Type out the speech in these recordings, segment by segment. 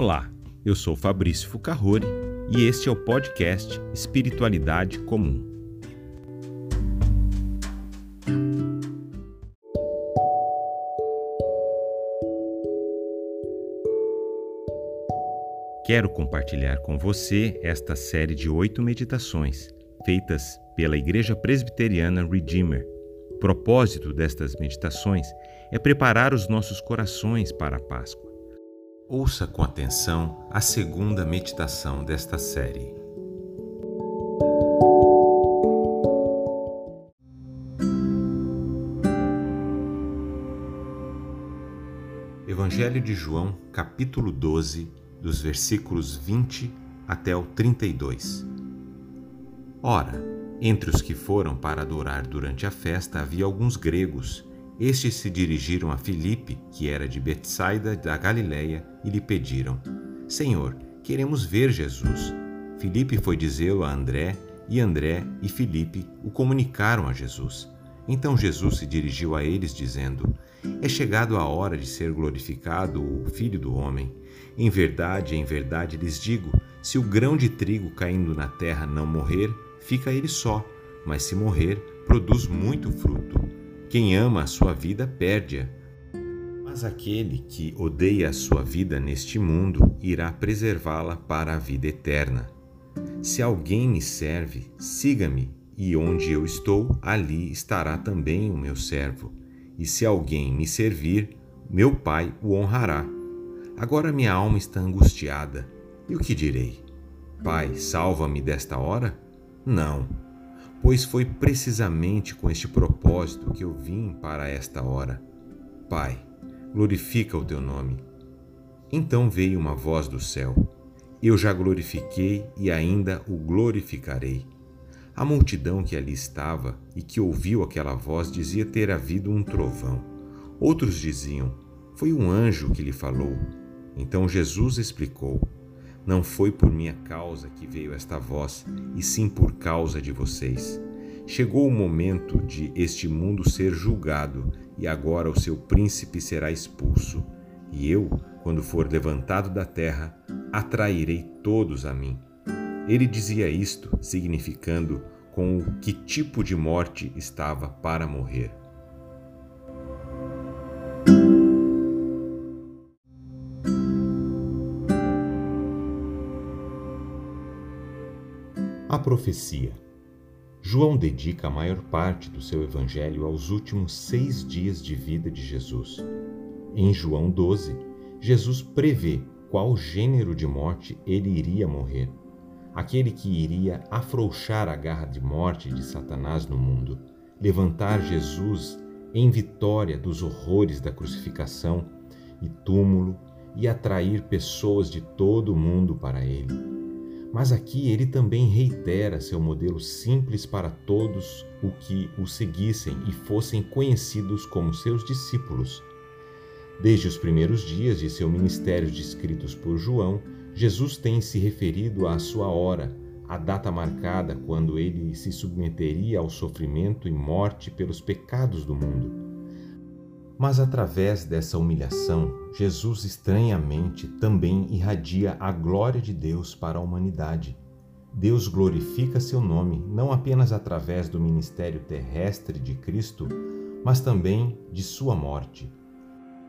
Olá, eu sou Fabrício Fucarrori e este é o podcast Espiritualidade Comum. Quero compartilhar com você esta série de oito meditações feitas pela Igreja Presbiteriana Redeemer. O propósito destas meditações é preparar os nossos corações para a Páscoa. Ouça com atenção a segunda meditação desta série. Evangelho de João, capítulo 12, dos versículos 20 até o 32. Ora, entre os que foram para adorar durante a festa havia alguns gregos estes se dirigiram a Filipe, que era de Betsaida da Galiléia, e lhe pediram: Senhor, queremos ver Jesus. Filipe foi dizê-lo a André, e André e Filipe o comunicaram a Jesus. Então Jesus se dirigiu a eles, dizendo: É chegado a hora de ser glorificado o Filho do Homem. Em verdade, em verdade lhes digo: se o grão de trigo caindo na terra não morrer, fica ele só, mas se morrer, produz muito fruto. Quem ama a sua vida perde-a. Mas aquele que odeia a sua vida neste mundo irá preservá-la para a vida eterna. Se alguém me serve, siga-me, e onde eu estou, ali estará também o meu servo. E se alguém me servir, meu Pai o honrará. Agora minha alma está angustiada. E o que direi? Pai, salva-me desta hora? Não pois foi precisamente com este propósito que eu vim para esta hora. Pai, glorifica o teu nome. Então veio uma voz do céu: Eu já glorifiquei e ainda o glorificarei. A multidão que ali estava e que ouviu aquela voz dizia ter havido um trovão. Outros diziam: Foi um anjo que lhe falou. Então Jesus explicou: não foi por minha causa que veio esta voz, e sim por causa de vocês. Chegou o momento de este mundo ser julgado, e agora o seu príncipe será expulso. E eu, quando for levantado da terra, atrairei todos a mim. Ele dizia isto, significando com o que tipo de morte estava para morrer. A profecia. João dedica a maior parte do seu evangelho aos últimos seis dias de vida de Jesus. Em João 12, Jesus prevê qual gênero de morte ele iria morrer, aquele que iria afrouxar a garra de morte de Satanás no mundo, levantar Jesus em vitória dos horrores da crucificação e túmulo e atrair pessoas de todo o mundo para ele. Mas aqui ele também reitera seu modelo simples para todos o que o seguissem e fossem conhecidos como seus discípulos. Desde os primeiros dias de seu ministério descritos por João, Jesus tem se referido à sua hora, a data marcada quando ele se submeteria ao sofrimento e morte pelos pecados do mundo. Mas através dessa humilhação, Jesus estranhamente também irradia a glória de Deus para a humanidade. Deus glorifica seu nome não apenas através do ministério terrestre de Cristo, mas também de sua morte.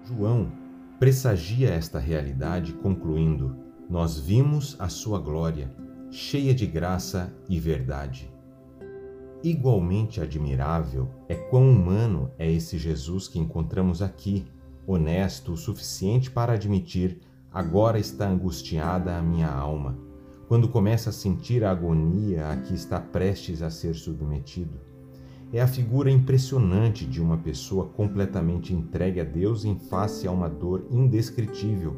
João pressagia esta realidade concluindo: Nós vimos a sua glória, cheia de graça e verdade. Igualmente admirável é quão humano é esse Jesus que encontramos aqui, honesto o suficiente para admitir: agora está angustiada a minha alma, quando começa a sentir a agonia a que está prestes a ser submetido. É a figura impressionante de uma pessoa completamente entregue a Deus em face a uma dor indescritível,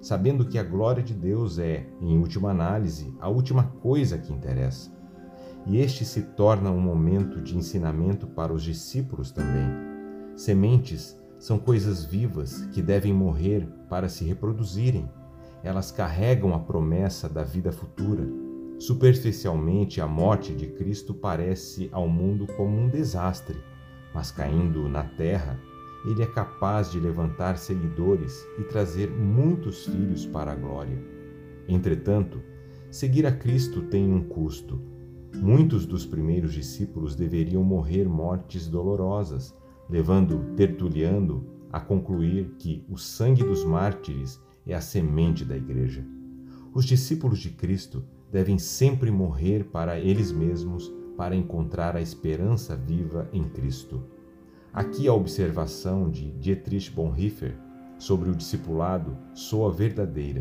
sabendo que a glória de Deus é, em última análise, a última coisa que interessa e este se torna um momento de ensinamento para os discípulos também. Sementes são coisas vivas que devem morrer para se reproduzirem. Elas carregam a promessa da vida futura. Superficialmente, a morte de Cristo parece ao mundo como um desastre, mas caindo na terra, ele é capaz de levantar seguidores e trazer muitos filhos para a glória. Entretanto, seguir a Cristo tem um custo. Muitos dos primeiros discípulos deveriam morrer mortes dolorosas, levando Tertuliano a concluir que o sangue dos mártires é a semente da Igreja. Os discípulos de Cristo devem sempre morrer para eles mesmos para encontrar a esperança viva em Cristo. Aqui a observação de Dietrich Bonhoeffer sobre o discipulado soa verdadeira.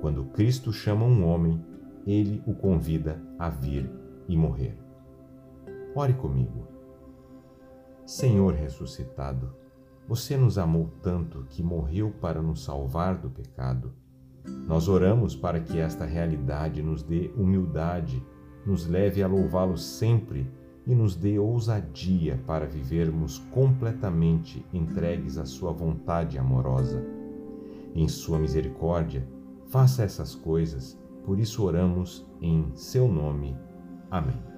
Quando Cristo chama um homem, ele o convida a vir e morrer. Ore comigo. Senhor ressuscitado, você nos amou tanto que morreu para nos salvar do pecado. Nós oramos para que esta realidade nos dê humildade, nos leve a louvá-lo sempre e nos dê ousadia para vivermos completamente entregues à Sua vontade amorosa. Em Sua misericórdia, faça essas coisas, por isso oramos em Seu nome. Amém.